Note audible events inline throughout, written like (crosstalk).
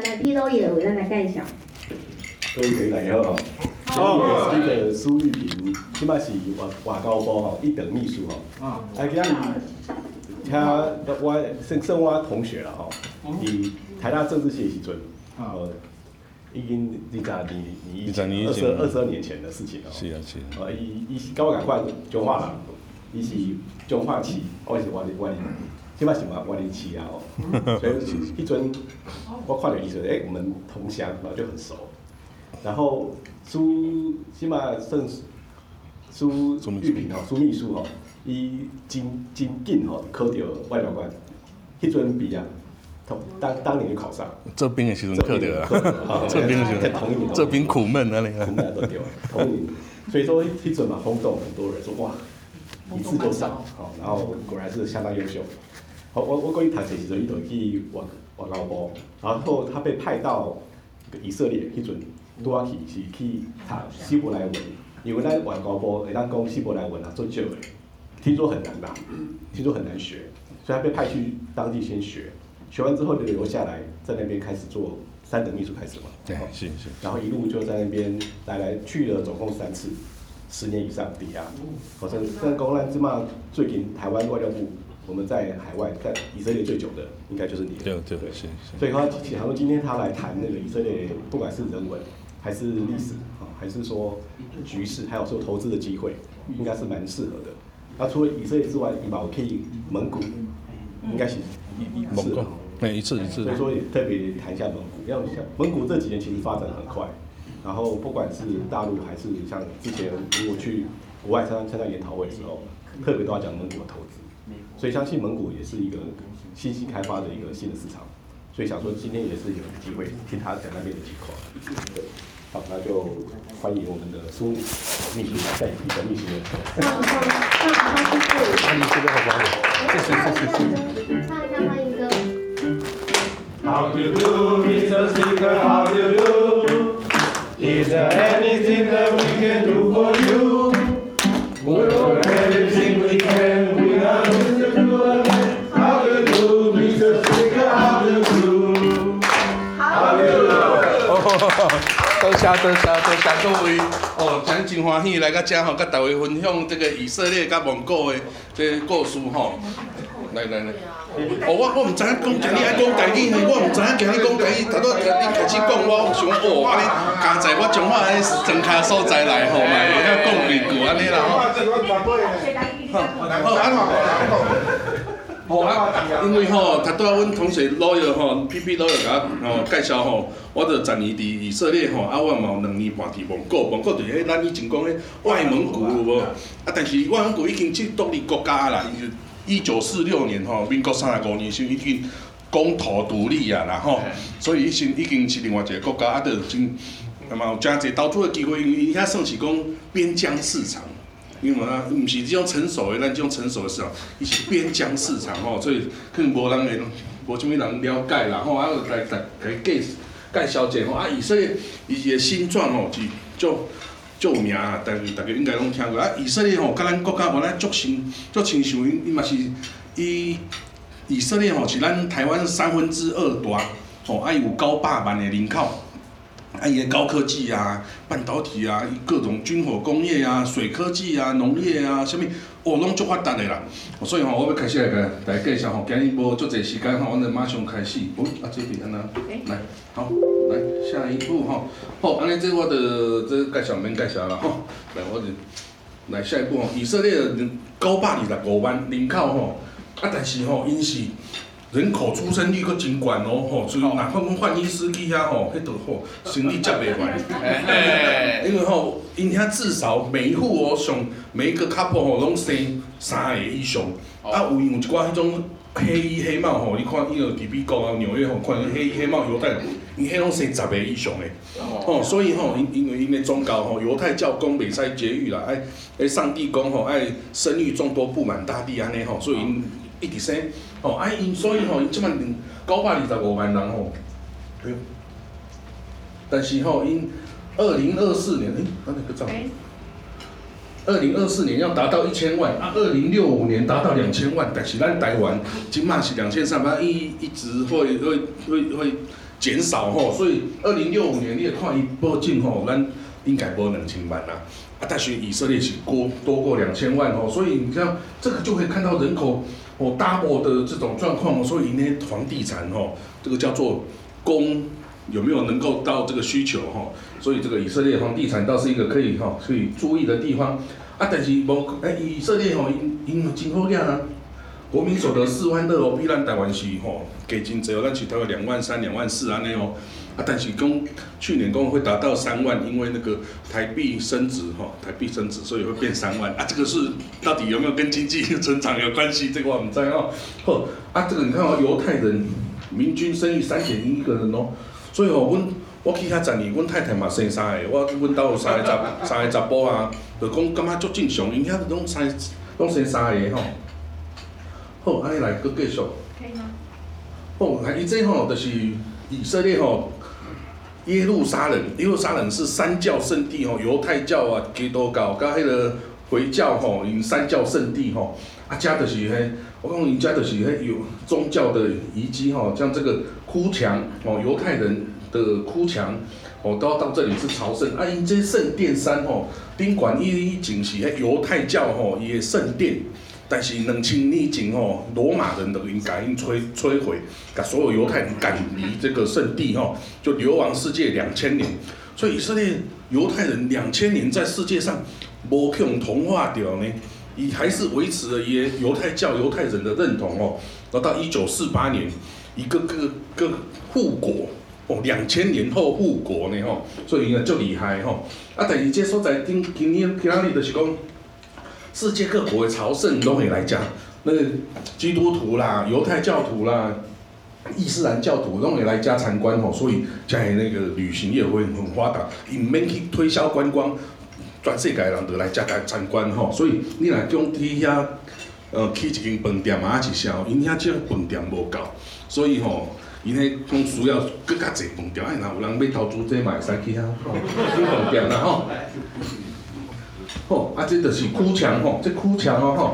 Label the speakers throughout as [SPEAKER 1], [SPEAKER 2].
[SPEAKER 1] 来 P 都有，咱来介绍。
[SPEAKER 2] 各位同学大家好，哦，这个苏玉平，即摆是外外交部吼一等秘书吼。啊。啊，今日他我算算我同学啦吼，伫台大政治系时阵，哦，已经二十年年二十二十二年前的事情
[SPEAKER 3] 哦。是啊是。
[SPEAKER 2] 啊，伊伊是跟我共款中华人，伊是中华市，我是我我即摆是嘛我哋市啊哦。(laughs) 所以一尊我看到伊说，诶，我们同乡，然后就很熟。然后苏起码算苏玉平哦，苏秘书哦，伊真真紧吼考到外交官，迄阵毕业，同当当年就考上。
[SPEAKER 3] 这兵的时阵考到啊，这兵的时阵，做兵苦闷啊，你
[SPEAKER 2] 苦闷都对啊，同年，所以说迄阵嘛轰动很多人说哇，一次就上，好，然后果然是相当优秀。好，我我过去读册时阵，伊就去外外交部，然后他被派到以色列迄阵。拄啊去是去读希伯来文，因为咱外交部会当讲希伯来文啊，做少的，听说很难吧？听说很难学，所以他被派去当地先学，学完之后就留下来，在那边开始做三等秘书开始嘛。
[SPEAKER 3] 对，是是。
[SPEAKER 2] 然后一路就在那边来来去了，总共三次，十年以上抵押。好像在公安之嘛，最近台湾外交部。我们在海外，在以色列最久的应该就是你。
[SPEAKER 3] 对对对，是。
[SPEAKER 2] 所以他他说今天他来谈那个以色列，不管是人文，还是历史，啊，还是说局势，还有说投资的机会，应该是蛮适合的。那除了以色列之外，我可以蒙古，应该是一一次。
[SPEAKER 3] 每一次一次。
[SPEAKER 2] 所以说也特别谈一下蒙古，要像蒙古这几年其实发展很快，然后不管是大陆还是像之前如果去国外参加参加研讨会的时候，特别都要讲蒙古的投资。所以相信蒙古也是一个新兴开发的一个新的市场，所以想说今天也是有机会听他讲那边的情况。好，那就欢迎我们的苏秘书代替的秘书。
[SPEAKER 1] 好，好，好，好，谢谢。
[SPEAKER 3] 欢迎这边好朋友，谢谢，谢
[SPEAKER 1] 谢。唱一下欢迎歌。
[SPEAKER 4] How do you do, Mr. Speaker? How do you do? Is there anything that we can do for you?
[SPEAKER 3] 多谢多谢多谢各位哦，今真欢喜来到这吼，甲大家分享这个以色列甲蒙古的这个故事吼。来来来，哦我我唔知影讲今日爱讲台语呢，我唔知影今日讲台语，头拄听你开始讲，我想哦，安尼加在我从我安尼庄卡所在来吼，嘛会晓讲几句安尼啦吼。好，安好。好啊，因为吼，他拄仔阮同学老友吼，P P 老友甲吼介绍吼，我着十年伫以色列吼，啊，我嘛有两年半伫蒙古，蒙古伫迄咱以前讲迄外蒙古有无？啊，但是外蒙古已经即独立国家啦，伊一九四六年吼，民国三十五年时已经公投独立啊，啦吼，所以已经已经是另外一个国家，啊，着真，那么有真侪投资的机会，因为伊遐算是讲边疆市场。因为啊，毋是即种成熟的，咱即种成熟的市场，伊是边疆市场吼，所以可能无人会，无啥物人了解啦吼，啊，来来来介介绍者吼，啊，以色列伊个新传吼是足足有名啊，大大家应该拢听过啊，以色列吼，甲咱国家原来足亲足亲像伊伊嘛是伊以色列吼是咱台湾三分之二大，吼，啊伊有九百万的人口。啊，伊个高科技啊，半导体啊，各种军火工业啊，水科技啊，农业啊，啥物，哦，拢足发达的啦。所以吼，我要开始来甲大家介绍吼，今日无足侪时间吼，我就马上开始。哦，啊，这边安那，来，好，来下一步吼。好，安尼这我的这介绍免介绍啦吼。来，我就来下一步吼，以色列九百二十五万人口吼，啊，但是吼，因是。人口出生率阁真悬哦，吼，所以哪怕讲换医师去遐吼，迄度吼，生理接袂完。(laughs) 因为吼，因遐至少每一户哦，上每一个 couple 吼，拢生三个以上。啊，有有一寡迄种黑衣黑帽吼，你看伊个伫美国啊、纽约吼，看黑衣黑帽犹太人，因迄拢生十个以上诶。吼，所以吼，因因为因为宗教吼，犹太教讲袂使节育啦，爱爱上帝讲吼，爱生育众多布满大地安尼吼，所以因。一直生，吼，啊，因所以吼，因即满九百二十五万人吼，对。但是吼，因二零二四年，诶，那个账，二零二四年要达到一千万，啊，二零六五年达到两千万，但是咱台湾今嘛是两千三百，一一直会会会会减少吼，所以二零六五年你也看伊报警吼，咱应该无两千万啦，啊，但是以色列是过多过两千万吼，所以你看这个就可以看到人口哦 double 的这种状况，所以那些房地产吼，这个叫做供有没有能够到这个需求吼，所以这个以色列房地产倒是一个可以吼可以注意的地方啊，但是无哎以色列吼因因真好样啊。国民所得四万六哦，比咱台湾是吼给金只有，咱其他有两万三、两万四安尼哦。啊，但是讲去年讲会达到三万，因为那个台币升值吼，台币升值，所以会变三万啊。这个是到底有没有跟经济 (laughs) 成长有关系？这个我唔知哦。好啊，这个你看哦，犹太人平均生育三点一个人哦，所以哦，阮我去遐十年，阮太太嘛生三个，我阮兜有三个查三个查甫啊，就讲感觉足正常，因遐拢生拢生三个吼。好，安尼来搁继续。
[SPEAKER 1] 可以吗？
[SPEAKER 3] 哦，来伊这吼就是以色列吼，耶路撒冷，耶路撒冷是三教圣地吼，犹太教啊、基督教甲迄个回教吼，因三教圣地吼，啊，加就是迄，我讲因加就是迄有宗教的遗迹吼，像这个哭墙哦，犹太人的哭墙哦，都要到这里是朝圣。啊，因这圣殿山吼，宾馆伊以前是迄犹太教吼伊的圣殿。但是两千年前吼，罗马人就已经赶因摧摧毁，把所有犹太人赶离这个圣地吼，就流亡世界两千年。所以以色列犹太人两千年在世界上无去用同化掉呢，以还是维持了伊犹太教犹太人的认同哦。然后到一九四八年，一个个个复国哦，两千年后复国呢吼，所以呢就厉害吼。啊，但是这所在今今年今仔日就是讲。世界各国的朝圣都可以来讲，那个基督徒啦、犹太教徒啦、伊斯兰教徒都可以来家参观吼，所以在那个旅行业会很发达，伊免去推销观光，全世界人都来家来参观吼，所以你来讲去遐，呃，去一间饭店嘛是啥，因遐即个饭店无够，所以吼，因迄讲需要更加济饭店，哎，若有人要投资这嘛会使去遐，饭店啦吼。吼，啊，这就是哭墙吼，这哭墙哦吼，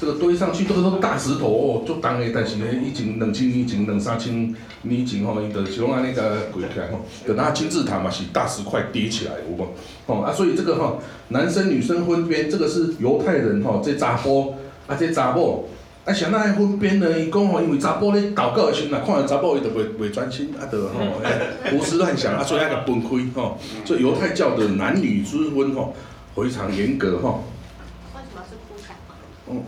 [SPEAKER 3] 这个堆上去都是大石头哦，足重的。但是呢，以前两千年前、两三千年前吼，伊就是讲安尼个跪起来吼，就那金字塔嘛是大石块叠起来有无？吼啊，所以这个吼，男生女生分边，这个是犹太人吼，这查甫啊，这查某啊，像那分边呢？伊讲吼，因为查甫咧祷告的时阵啊，看到查某伊就袂袂专心，啊，就吼胡思乱想啊，所以那个分开吼。所以犹太教的男女之分吼。非常严格哈。
[SPEAKER 1] 为什么是哭墙？
[SPEAKER 3] 哦，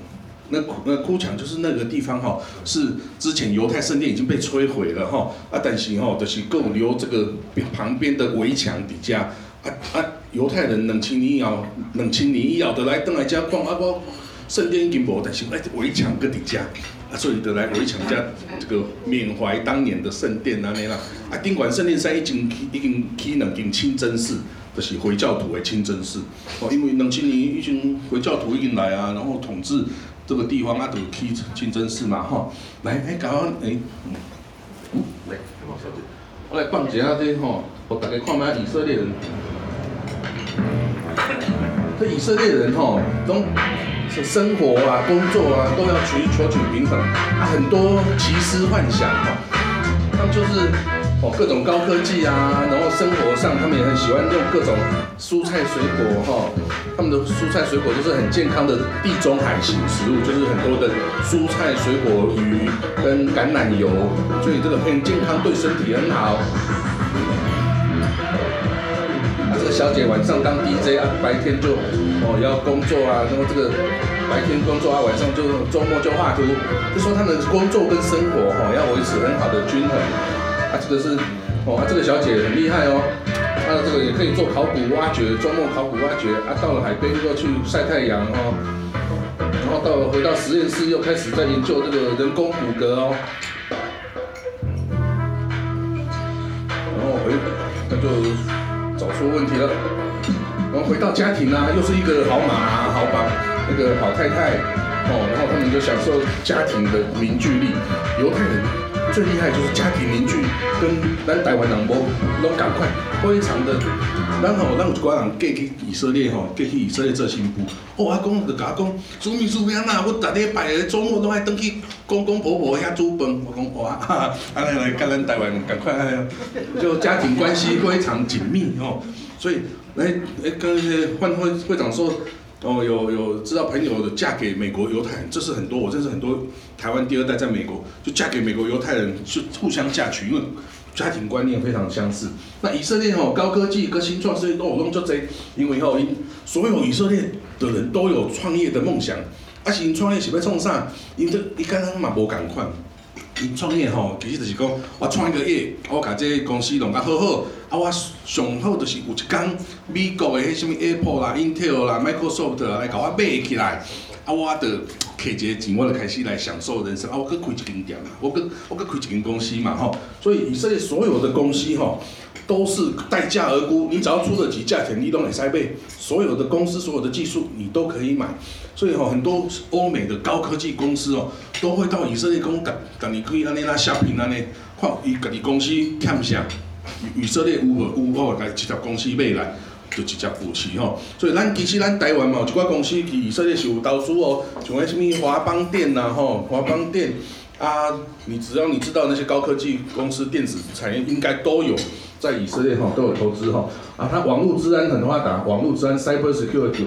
[SPEAKER 3] 那那哭墙就是那个地方哈，是之前犹太圣殿已经被摧毁了哈，啊，但是哈，就是够留这个旁边的围墙底下，啊啊，犹太人两千年以后，两千年以后就来登来家逛啊，我圣殿已经无，但是哎，围墙搁底下，啊，所以就来围墙家这个缅怀当年的圣殿啊，那啦，啊，尽管圣殿山已经已经起两间清真寺。就是回教徒的清真寺哦，因为两千年已经回教徒已经来啊，然后统治这个地方啊，就起清真寺嘛哈。来，哎，搞啊，哎，嗯，来，我来放一下这吼，我大家看下以色列人。这以色列人吼，都是生活啊、工作啊，都要求求取平衡啊，很多奇思幻想哈，他们就是。哦，各种高科技啊，然后生活上他们也很喜欢用各种蔬菜水果哈，他们的蔬菜水果都是很健康的地中海型食物，就是很多的蔬菜水果、鱼跟橄榄油，所以这个很健康，对身体很好。啊，这个小姐晚上当 DJ 啊，白天就哦要工作啊，然后这个白天工作啊，晚上就周末就画图，就说他们工作跟生活哈要维持很好的均衡。啊，这个是哦，啊，这个小姐很厉害哦，啊，这个也可以做考古挖掘，周末考古挖掘，啊，到了海边又去晒太阳哦，然后到了回到实验室又开始在研究这个人工骨骼哦，然后回那就找出问题了，然后回到家庭啊，又是一个好马好爸，那个好太太哦，然后他们就享受家庭的凝聚力，犹太人。最厉害就是家庭凝聚，跟咱台湾人无拢赶快，非常的。然后咱有一寡人嫁去以色列吼，嫁去以色列做新妇。哦，阿公就甲我讲，煮面煮面呐，我逐礼拜的周末拢爱登去公公婆婆遐煮饭。我讲哇，哈哈，安尼来跟咱台湾赶快，哎就家庭关系非常紧密哦。所以，哎哎，跟那些换会会长说。哦，有有知道朋友的嫁给美国犹太人，这是很多，我认识很多台湾第二代在美国就嫁给美国犹太人，就互相嫁娶，因为家庭观念非常相似。那以色列哦，高科技跟新创事业都有弄就这，因为哦，因所有以色列的人都有创业的梦想，啊是因创业是要创啥？因这伊跟咱嘛无共款。因创业吼，其实就是讲，我创一个业，我甲这个公司弄甲好好，啊，我上好就是有一天，美国的迄什物 Apple 啦、Intel 啦、Microsoft 啦来甲我买起来，啊，我着摕一个钱，我就开始来享受人生，啊，我搁开一间店嘛，我搁我搁开一间公司嘛，吼，所以以色列所有的公司吼，都是待价而沽，你只要出得起价钱，你都会使买，所有的公司所有的技术你都可以买。所以吼，很多欧美的高科技公司哦，都会到以色列讲，等等你可以安尼啦，shopping 安尼，看伊家己公司欠啥，以色列有无有，我来直接公司买来，就直接付起吼。所以咱其实咱台湾嘛，有一寡公司去以色列是有投资哦，像迄什物华邦电呐吼，华邦电啊，你只要你知道那些高科技公司电子产业应该都有在以色列吼都有投资吼。啊，它网络治安很发达，网络治安 cyber security。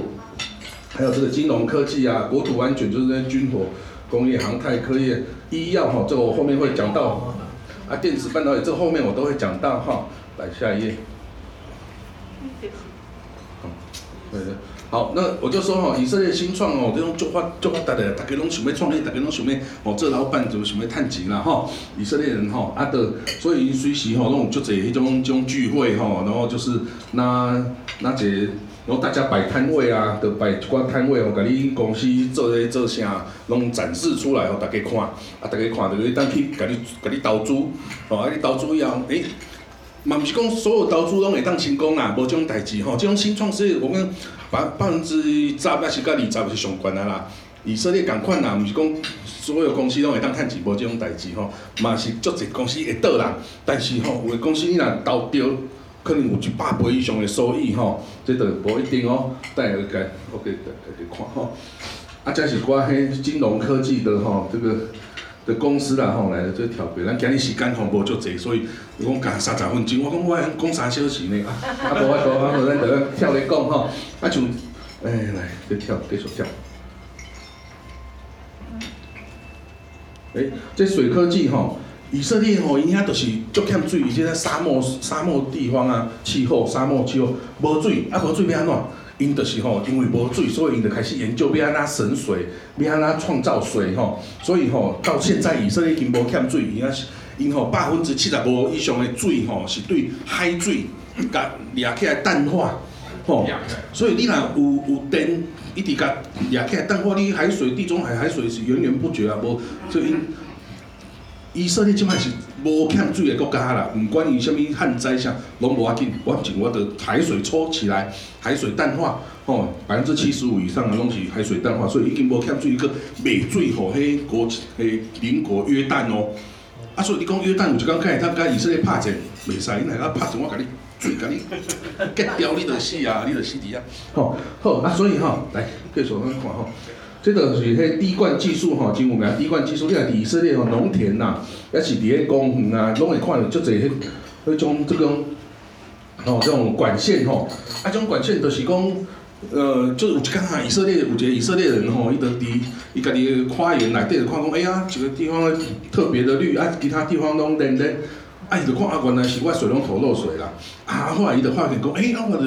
[SPEAKER 3] 还有这个金融科技啊，国土安全就是那军火、工业、航太、科业、医药哈，这个我后面会讲到。啊，电子半导体这后面我都会讲到哈。来下一页。好，对的。好，那我就说哈，以色列新创哦，这种就发就发达的，大家拢想要创业，大家拢想要哦，这老板就想要赚钱啦哈。以色列人哈，啊的，所以随时哈，拢就做迄种种聚会哈，然后就是那那这。然后大家摆摊位啊，就摆一寡摊位哦，甲你公司做咧做啥，拢展示出来，互大家看。啊，大家看着你当去甲你甲你投资，哦，啊，你投资以后，诶，嘛毋是讲所有投资拢会当成功啦，无种代志吼。这种新创事业，我讲百百分之十还是甲二十是上悬啊啦。以色列共款啦，毋是讲所有公司拢会当趁钱，无这种代志吼。嘛是足侪公司会倒啦，但是吼，有的公司你若投着。可能有一百倍以上的收益吼，这都无一定哦。带来个，OK，大家看吼。啊，这是寡迄金融科技的吼，这个的公司啦吼，来了这条规。咱今日时间吼无足济，所以我讲三十分钟，我讲我讲三小时呢。啊，无法度，啊，无咱就跳来讲吼。啊，像，哎，来，再跳，继续跳。哎，这水科技吼。以色列吼，伊遐就是足欠水，而且在沙漠沙漠地方啊，气候沙漠气候无水，啊无水要安怎？因就是吼，因为无水，所以因就开始研究要安怎省水，要安怎创造水吼。所以吼，到现在以色列已经无欠水，因啊是因吼百分之七十五以上的水吼是对海水甲掠起来淡化吼。所以你若有有电，一直甲掠起来淡化，你海水地中海海水是源源不绝啊，无所以。以色列即摆是无欠水的国家啦，毋管伊什物旱灾啥，拢无要紧，我紧我的海水抽起来，海水淡化，吼，百分之七十五以上的拢是海水淡化，所以已经无欠水，一个卖水互迄国迄邻国约旦哦，啊，所以你讲约旦有一工开，他甲以色列拍战，袂使，因来甲拍战，我甲你水甲你 (laughs) 割掉，你就死啊，你就死伫啊，吼，好，啊，所以吼，来继续咱看吼。这个是迄滴灌技术吼，真有名。滴灌技术，你看以色列吼农田呐，也是伫咧公园啊，拢会看到足侪迄迄种这种吼，这种管线吼。啊，种管线就是讲，呃，就有一间啊，以色列有一个以色列人吼，伊就伫伊家己花园内底就看讲，哎呀，一个地方特别的绿，啊，其他地方拢冷冷。啊，伊就看啊，原来是我水龙头漏水啦。啊，后来伊就发现讲，哎，啊，我就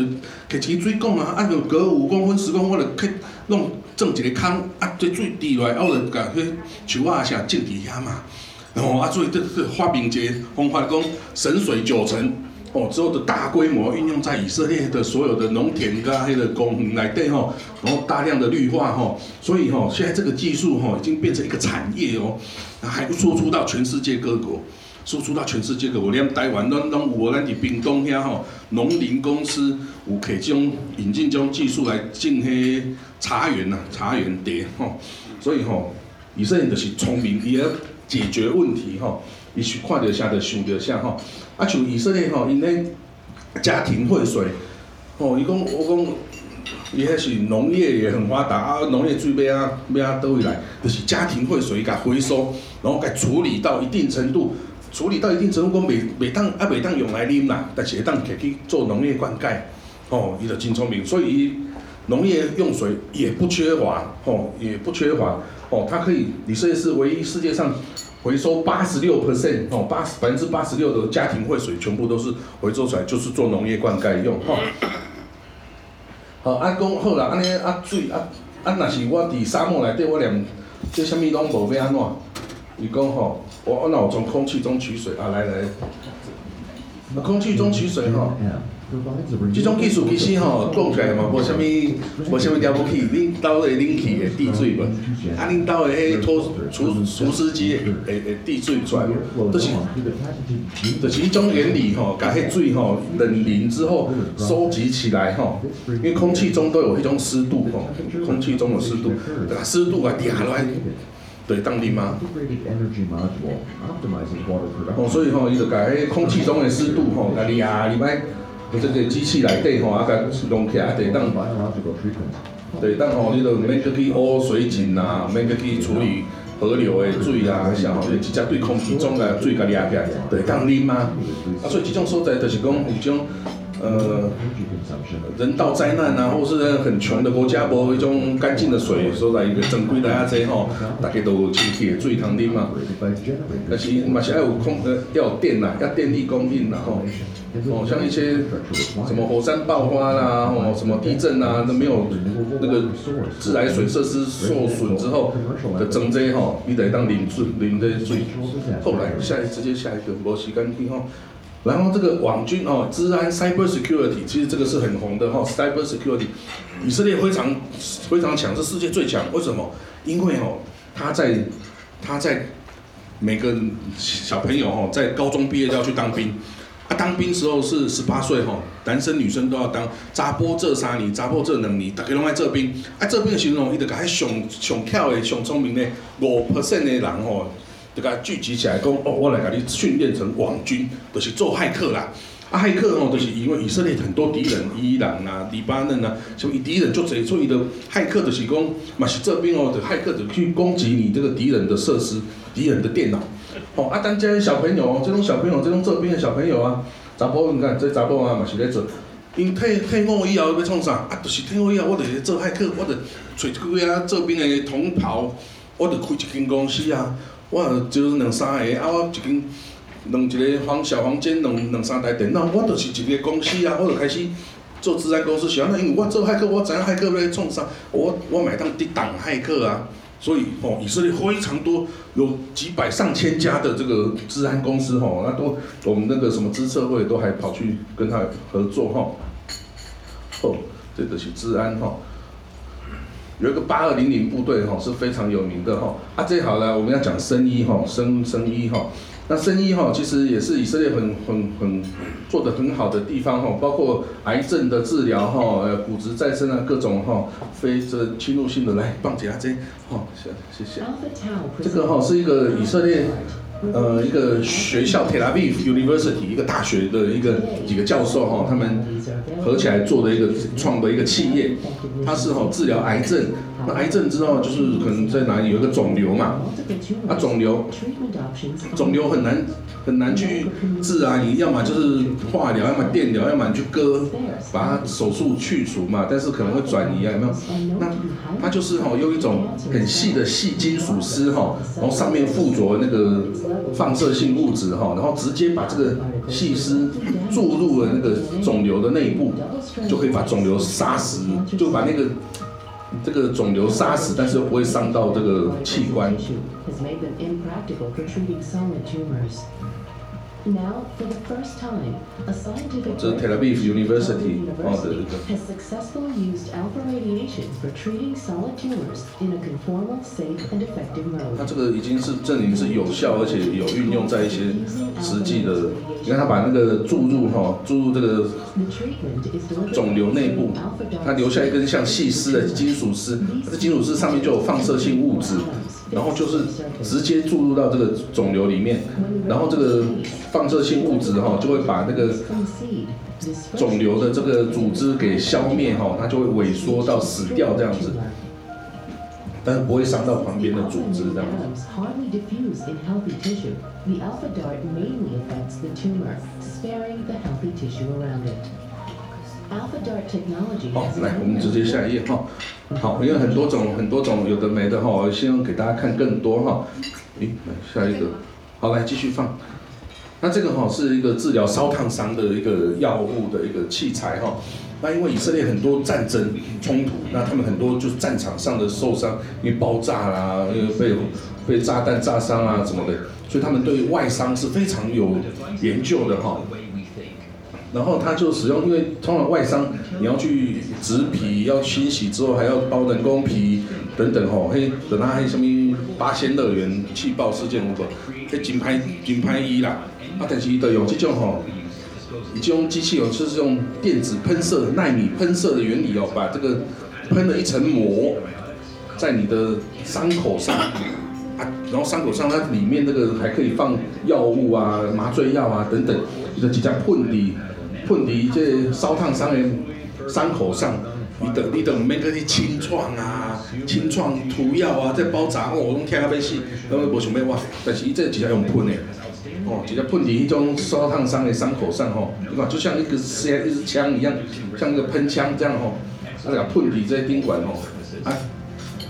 [SPEAKER 3] 摕支水管啊，啊，就隔五公分、十公分，我就去弄种一个坑，啊，这水滴落来，我就甲迄树啊啥种伫遐嘛。然后啊，所以这个发明一个方法讲省水九成，哦，之后的大规模运用在以色列的所有的农田跟迄个公园内底吼，然后大量的绿化吼，所以吼，现在这个技术吼已经变成一个产业哦，还输出到全世界各国。输出到全世界个，我连台湾拢拢有，咱伫屏东遐吼，农林公司有摕种引进种技术来种迄茶园呐，茶园茶吼，所以吼，以色列就是聪明，伊要解决问题吼，伊是看着啥就想到啥吼。啊，像以色列吼，因咧家庭会水，吼，伊讲我讲，伊迄是农业也很发达啊，农业水要啊要啊倒位来，就是家庭会水甲回收，然后甲处理到一定程度，处理到一定程度，讲每每当啊每当用来啉啦，但是会当摕去做农业灌溉，吼，伊就真聪明，所以伊农业用水也不缺乏，吼，也不缺乏，哦，它可以，以色列是唯一世界上。回收八十六 percent 哦，八十百分之八十六的家庭会水全部都是回收出来，就是做农业灌溉用吼。好，啊讲好啦，安尼啊水啊啊，若是我伫沙漠内底，我连这啥物拢无要安怎？你讲吼，我我若从空气中取水啊，来来，啊空气中取水吼。这种技术其实吼讲起来嘛，无啥物，无啥物了不起。恁兜的冷气会滴水无？啊，恁兜的迄拖除除湿机会会滴水出来无？都是，就是一种原理吼，把迄水吼冷凝之后收集起来吼，因为空气中都有一种湿度吼，空气中的湿度，湿度啊压落来，对，当啉嘛。哦，所以吼，伊就把迄空气中的湿度吼，甲压入来。这个机器内底吼，啊，甲弄起来啊，得当，得当吼，你都免去去污水井呐，免去处理河流的水啊，啥吼，直接对空气中的水甲掠起来，得当啉啊。啊，所以这种所在就是讲有种呃人道灾难啊，或是很穷的国家无一种干净的水，所在一个正规来啊这吼，大家都有清气的水通啉嘛。但是嘛是要有空呃要有电呐，要电力供应呐吼。哦，像一些什么火山爆发啦，哦，什么地震啊，都没有那个自来水设施受损之后的整这吼，你得当淋水淋这水。后来下一直接下一个无时间去吼。然后这个网军哦，治安 cyber security，其实这个是很红的哈，cyber security，以色列非常非常强，是世界最强。为什么？因为哦，他在他在每个小朋友哦，在高中毕业就要去当兵。啊，当兵时候是十八岁吼，男生女生都要当。扎波这三年，扎波这两年，大家拢爱这兵。啊，这兵的时候，伊就甲迄上上巧的、上聪明的五 percent 的人哦，就甲聚集起来讲，哦，我来甲你训练成网军，就是做骇客啦。啊，骇客吼，就是因为以色列很多敌人，伊朗啊、黎巴嫩啊，什么敌人就做出伊的骇客就是讲，嘛是这边哦，的骇客就去攻击你这个敌人的设施、敌人的电脑。哦，啊，咱这些小朋友哦，这种小朋友，这种这边的小朋友啊，查甫你看这查甫啊嘛是咧做，因退退伍以后要创啥？啊，就是退伍以后，我就是做骇客，我就找几个啊做兵的同袍，我就开一间公司啊，我就是两三个啊，我一间两一个房小房间，两两三台电脑，我就是一个公司啊，我就开始做治安公司。想那因为我做骇客，我知影骇客要创啥，我我买当抵挡骇客啊。所以哦，以色列非常多，有几百上千家的这个治安公司哈，那都我们那个什么资策会都还跑去跟他合作哈。哦，这个是治安哈，有一个八二零零部队哈是非常有名的哈。啊，这好了，我们要讲生医哈，生生医哈。那生医哈，其实也是以色列很很很做的很好的地方哈，包括癌症的治疗哈，呃，骨质再生啊，各种哈，非这侵入性的来棒姐啊这，好，谢谢。这个哈是一个以色列。呃，一个学校 Tel Aviv University 一个大学的一个几个教授哈，他们合起来做的一个创的一个企业，它是哈治疗癌症。那癌症知道就是可能在哪里有一个肿瘤嘛，啊肿瘤，肿瘤很难很难去治啊，你要么就是化疗，要么电疗，要么你去割，把它手术去除嘛，但是可能会转移啊，有没有？那它就是哈用一种很细的细金属丝哈，然后上面附着那个。放射性物质哈，然后直接把这个细丝注入了那个肿瘤的内部，就可以把肿瘤杀死，就把那个这个肿瘤杀死，但是又不会伤到这个器官。Now, for the first time, a scientific Tel Aviv University has successfully used alpha radiation for treating solid tumors in a conformal, safe, and effective mode. 它这个已经是证明是有效，而且有运用在一些实际的。你看，他把那个注入哈，注入这个肿瘤内部，它留下一根像细丝的金属丝，这金属丝上面就有放射性物质。然后就是直接注入到这个肿瘤里面，然后这个放射性物质哈、就会把那个肿瘤的这个组织给消灭哈、它就会萎缩到死掉这样子，但是不会伤到旁边的组织这样子。好来，我们直接下一页哈。好，因为很多种很多种有的没的哈，我希望给大家看更多哈。诶，来下一个，好，来继续放。那这个哈是一个治疗烧烫伤的一个药物的一个器材哈。那因为以色列很多战争冲突，那他们很多就是战场上的受伤，因为爆炸啦，因为被被炸弹炸伤啊什么的，所以他们对外伤是非常有研究的哈。然后他就使用，因为通常外伤你要去植皮，要清洗之后还要包人工皮等等吼，嘿，等它还什么八仙乐园气爆事件有无？迄真歹真歹医啦，啊，但是伊就用这种吼，这种机器哦，就是用电子喷射、纳米喷射的原理哦，把这个喷了一层膜在你的伤口上。啊，然后伤口上它里面那个还可以放药物啊、麻醉药啊等等，你就直接喷伫喷伫这烧烫伤的伤口上，你等你的唔免去清创啊、清创涂药啊，再包扎哦，我拢听啊要死，然后无想要我，但是伊这直接用喷的，哦，直接喷伫迄种烧烫伤的伤口上吼，你看就像一个枪一支枪一样，像一个喷枪这样吼，啊，给它喷伫这顶管吼，啊。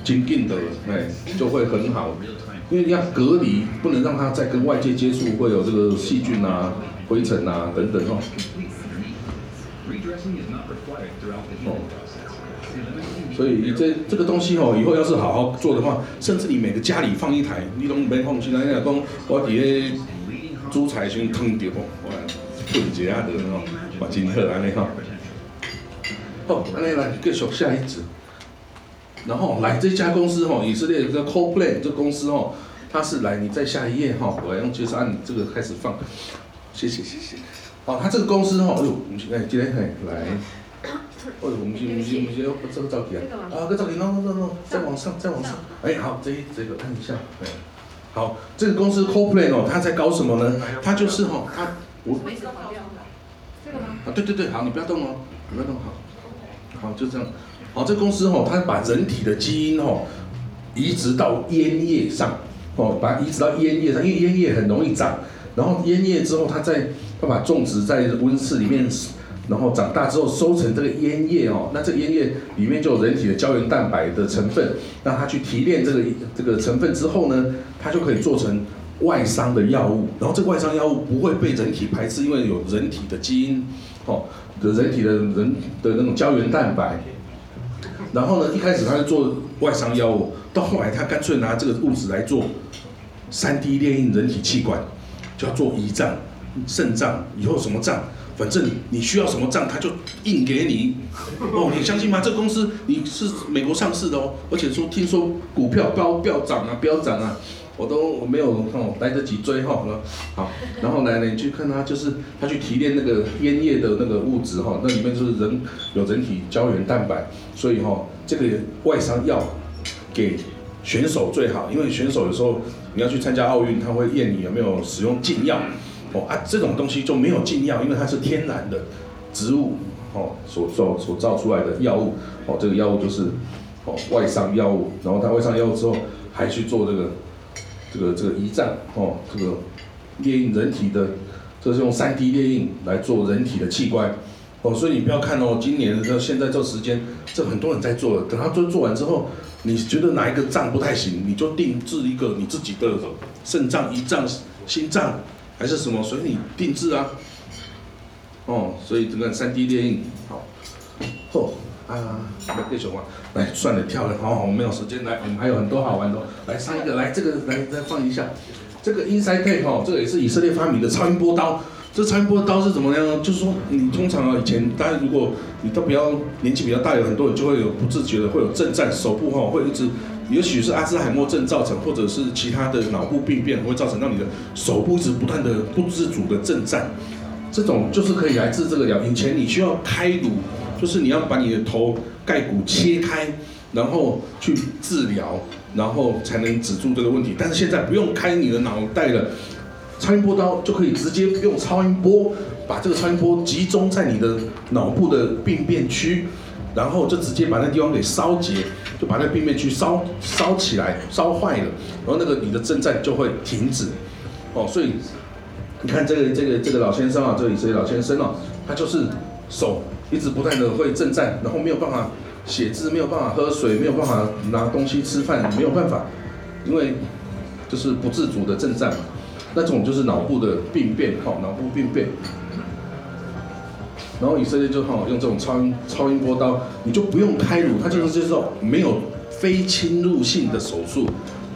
[SPEAKER 3] 紧紧的，哎，就会很好，因为你要隔离，不能让它再跟外界接触，会有这个细菌啊、灰尘啊等等哦。哦，所以这这个东西哦，以后要是好好做的话，甚至你每个家里放一台，你都没放心。人家讲我伫咧煮菜先烫着，我炖一下就哦，嘛真好安尼吼。好，安尼来继续下一组。然后来这家公司哈，以色列这个 CoPlay 这公司哈，它是来你再下一页哈，我用就是按你这个开始放，谢谢谢谢。好，它这个公司吼，哎呦，我们哎今天嘿来，(coughs) 哎呦，我们我们我们这个照片啊，啊，这照片 no no no no，再往上再往上，哎好，这一这个按一下，哎，好，这个公司 CoPlay 哦，它在搞什么呢？它就是哈，它我
[SPEAKER 1] 没什么好用的。这个吗？
[SPEAKER 3] 啊，对对对，好，你不要动哦，你不要动，好，好，就这样。好，这公司哦，它把人体的基因哦移植到烟叶上，哦，把它移植到烟叶上，因为烟叶很容易长。然后烟叶之后，它在它把种植在温室里面，然后长大之后收成这个烟叶哦，那这个烟叶里面就有人体的胶原蛋白的成分，让它去提炼这个这个成分之后呢，它就可以做成外伤的药物。然后这个外伤药物不会被人体排斥，因为有人体的基因哦，的人体的人的那种胶原蛋白。然后呢，一开始他是做外伤药物，到后来他干脆拿这个物质来做三 D 列印人体器官，就要做胰脏、肾脏，以后什么脏，反正你需要什么脏，他就印给你。(laughs) 哦，你相信吗？这个公司你是美国上市的哦，而且说听说股票飙飙涨啊，飙涨啊。我都我没有哦来得及追哈，好，然后来呢，你去看他，就是他去提炼那个烟叶的那个物质哈，那里面就是人有人体胶原蛋白，所以哈这个外伤药给选手最好，因为选手有时候你要去参加奥运，他会验你有没有使用禁药，哦啊这种东西就没有禁药，因为它是天然的植物哦所造所造出来的药物，哦这个药物就是哦外伤药物，然后它外伤药物之后还去做这个。这个这个胰脏哦，这个列印人体的，这是用三 D 列印来做人体的器官哦，所以你不要看哦，今年到现在这时间，这很多人在做了，等他做做完之后，你觉得哪一个脏不太行，你就定制一个你自己的肾脏、胰脏、心脏还是什么，随你定制啊。哦，所以这个三 D 列印好，哦。啊，来继续玩，来算了，跳了，好好，我没有时间，来，我们还有很多好玩的，来上一个，来这个，来再放一下，这个 Inside Take 哈，这个也是以色列发明的超音波刀，这超音波刀是怎么样呢？就是说，你通常啊，以前大家如果你都比较年纪比较大，有很多人就会有不自觉的会有震颤，手部哈会一直，也许是阿兹海默症造成，或者是其他的脑部病变会造成让你的手部一直不断的不自主的震颤，这种就是可以来治这个疗，以前你需要开颅。就是你要把你的头盖骨切开，然后去治疗，然后才能止住这个问题。但是现在不用开你的脑袋了，超音波刀就可以直接用超音波把这个超音波集中在你的脑部的病变区，然后就直接把那地方给烧结，就把那病变区烧烧起来，烧坏了，然后那个你的震颤就会停止。哦，所以你看这个这个这个老先生啊，这里这位老先生哦，他就是手一直不断的会震颤，然后没有办法写字，没有办法喝水，没有办法拿东西吃饭，没有办法，因为就是不自主的震颤嘛。那种就是脑部的病变，哈、脑部病变。然后以色列就哈、用这种超音超音波刀，你就不用开颅，它就是这种没有非侵入性的手术，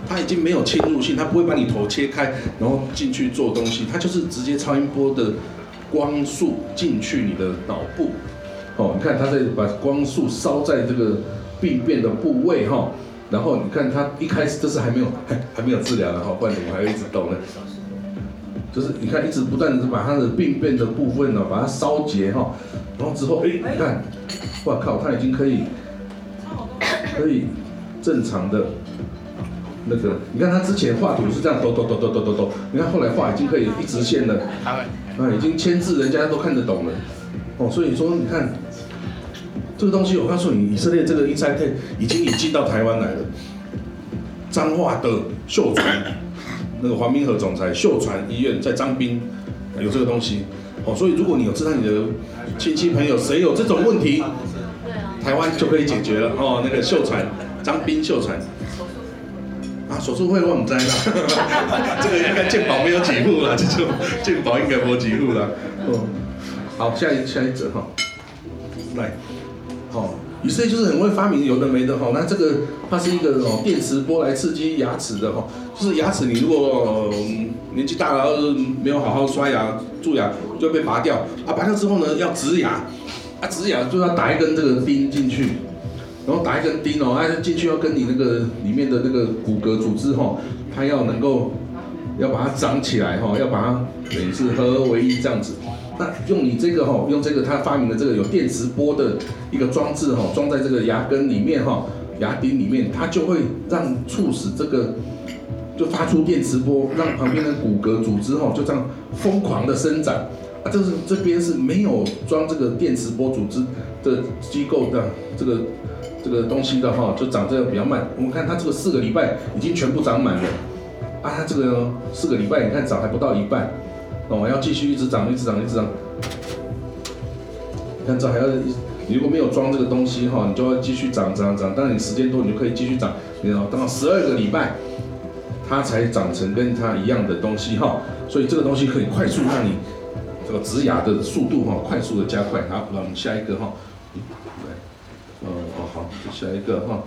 [SPEAKER 3] 它已经没有侵入性，它不会把你头切开，然后进去做东西，它就是直接超音波的光束进去你的脑部。哦，你看它在把光束烧在这个病变的部位哈、然后你看它一开始这是还没有还还没有治疗的哈，不然怎么还会一直抖呢。就是你看一直不断的把它的病变的部分呢、把它烧结哈、然后之后哎，你看，哇靠，它已经可以可以正常的那个，你看它之前画图是这样抖抖抖抖抖抖抖，你看后来画已经可以一直线了，啊，已经签字人家都看得懂了，哦，所以说你看这个东西，我告诉你，以色列这个 Inside Tech 已经引进到台湾来了，彰化的秀传，那个黄明和总裁秀传医院在张滨有这个东西，哦，所以如果你有知道你的亲戚朋友谁有这种问题，台湾就可以解决了。哦，那个秀传张滨秀传。啊，手术费我唔知啦，(laughs) 这个应该健保没有几户了，这种健保应该没有给付啦。哦，好，下一下一则哈，来，好、以以色列就是很会发明有的没的哈、那这个它是一个哦电磁波来刺激牙齿的哈、就是牙齿你如果、年纪大了，要是没有好好刷牙蛀牙就会被拔掉啊，拔掉之后呢要植牙，啊植牙就要打一根这个钉进去。然后打一根钉哦，它进去要跟你那个里面的那个骨骼组织哈、它要能够要把它长起来哈、要把它等于是合二为一这样子。那用你这个哈、用这个他发明的这个有电磁波的一个装置哈、装在这个牙根里面哈、牙顶里面，它就会让促使这个就发出电磁波，让旁边的骨骼组织哈、就这样疯狂的生长。啊，这是这边是没有装这个电磁波组织的机构的这个这个东西的哈，就长这个比较慢。我们看它这个四个礼拜已经全部长满了，啊，它这个四个礼拜你看长还不到一半，哦，要继续一直长，一直长，一直长。你看这还要，如果没有装这个东西哈，你就要继续长长长。当然你时间多，你就可以继续长，你知道，等到十二个礼拜，它才长成跟它一样的东西哈。所以这个东西可以快速让你这个植牙的速度哈，快速的加快。好，那我们下一个哈，来，哦哦好，下一个哈，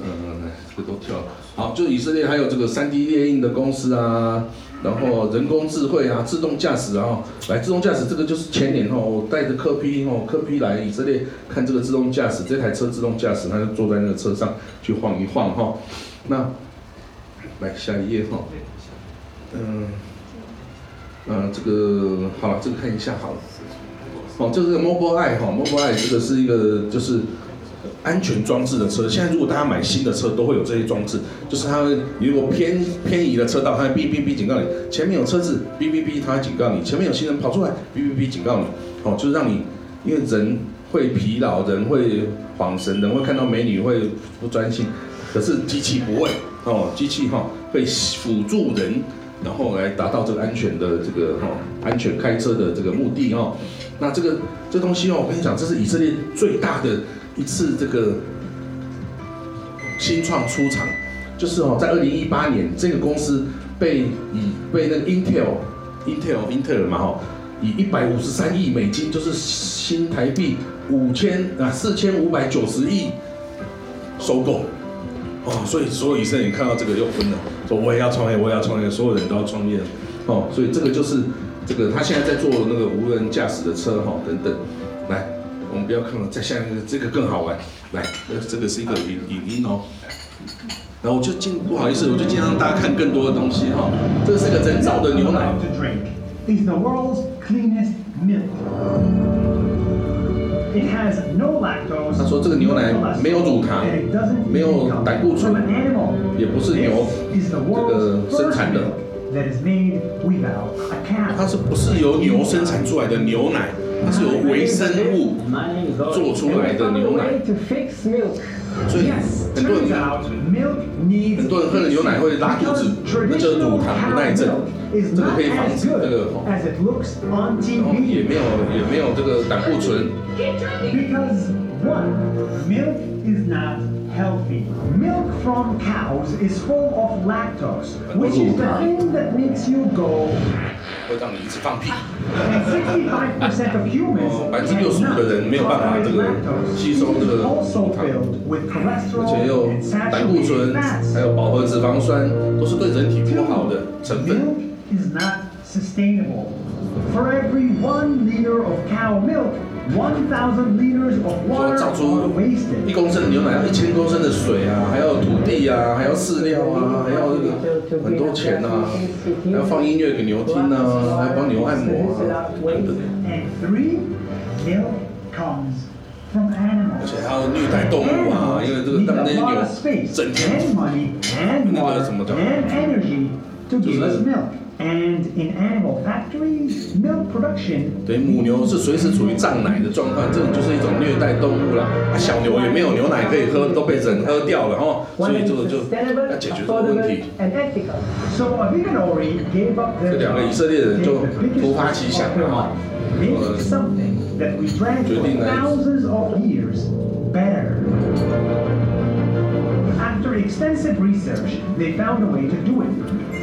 [SPEAKER 3] 嗯，来这个都跳了。好，就以色列还有这个三 D 列印的公司啊，然后人工智慧啊，自动驾驶啊，来自动驾驶这个就是前年哈，我带着科批哈，科批来以色列看这个自动驾驶，这台车自动驾驶，他就坐在那个车上去晃一晃哈。那来下一页哈，嗯。嗯，这个好了，这个看一下好了。哦，这个 Mobile Eye 哈，Mobile Eye 这个是一个就是安全装置的车。现在如果大家买新的车，都会有这些装置，就是它会，如果偏偏移了车道，它会哔哔哔警告你，前面有车子，哔哔哔，它会警告你，前面有行人跑出来，哔哔哔警告你。哦，就是让你，因为人会疲劳，人会晃神，人会看到美女会不专心，可是机器不会。哦，机器哈、会辅助人。然后来达到这个安全的这个哈、安全开车的这个目的哈、那这个这东西哦，我跟你讲，这是以色列最大的一次这个新创出厂，就是哦，在二零一八年，这个公司被以被那个 Intel Intel Intel 嘛哈、以一百五十三亿美金，就是新台币五千啊四千五百九十亿收购。哦，所以所有医生也看到这个又昏了，说我也要创业，我也要创业，所有人都要创业。哦，所以这个就是这个他现在在做那个无人驾驶的车哈、等等。不要看了再下一个这个更好玩。来这个是一个影影音哦。然后我就经不好意思我就经常让大家看更多的东西哈。这是个人造的牛奶。
[SPEAKER 5] Is the world's cleanest milk.
[SPEAKER 3] 他说这个牛奶没有乳糖没有胆固醇也不是牛这个生产的。它是不是由牛生产出来的牛奶？它是由微生物做出来的牛奶。所以很多人很多人喝了牛奶会拉肚子，那这乳糖不耐症，这个可以防止这个。然后也没有也没有这个胆固醇。
[SPEAKER 4] Because one, milk is not healthy. Milk from cows is full of lactose, which is the thing that makes you go.
[SPEAKER 3] 会让你一直放屁。
[SPEAKER 4] And 65% of humans
[SPEAKER 3] 哦65%的人没有办法这个
[SPEAKER 4] lactose,
[SPEAKER 3] 吸收这个
[SPEAKER 4] which is also
[SPEAKER 3] 乳糖
[SPEAKER 4] filled with
[SPEAKER 3] 而且
[SPEAKER 4] cholesterol
[SPEAKER 3] 又
[SPEAKER 4] and
[SPEAKER 3] 胆固醇
[SPEAKER 4] saturated，fats.
[SPEAKER 3] 还有饱和脂肪酸，都是对人体不好的成分。
[SPEAKER 4] Milk is not sustainable. For every one liter of cow milk, 1,000 liters of
[SPEAKER 3] 说造出一公升的牛奶要一千公升的水啊，还要土地啊，还要饲料啊，还要很多钱呐、啊，还要放音乐给牛听呐、啊，还要帮牛按摩啊，等等。而且还要虐待动物啊，因为这个他们那些牛整天 (laughs) 那个什么
[SPEAKER 4] 的，
[SPEAKER 3] 就是。
[SPEAKER 4] And in animal factories, milk production
[SPEAKER 3] 对，母牛是随时处于胀奶的状况，这种就是一种虐待动物啦。啊，小牛也没有牛奶可以喝，都被人喝掉了哦，所以这个就要解决这个问题。这两个以色列人就突发奇想，然后
[SPEAKER 4] make something that we drank
[SPEAKER 3] 决定来.
[SPEAKER 4] After extensive research, they found a way to do it.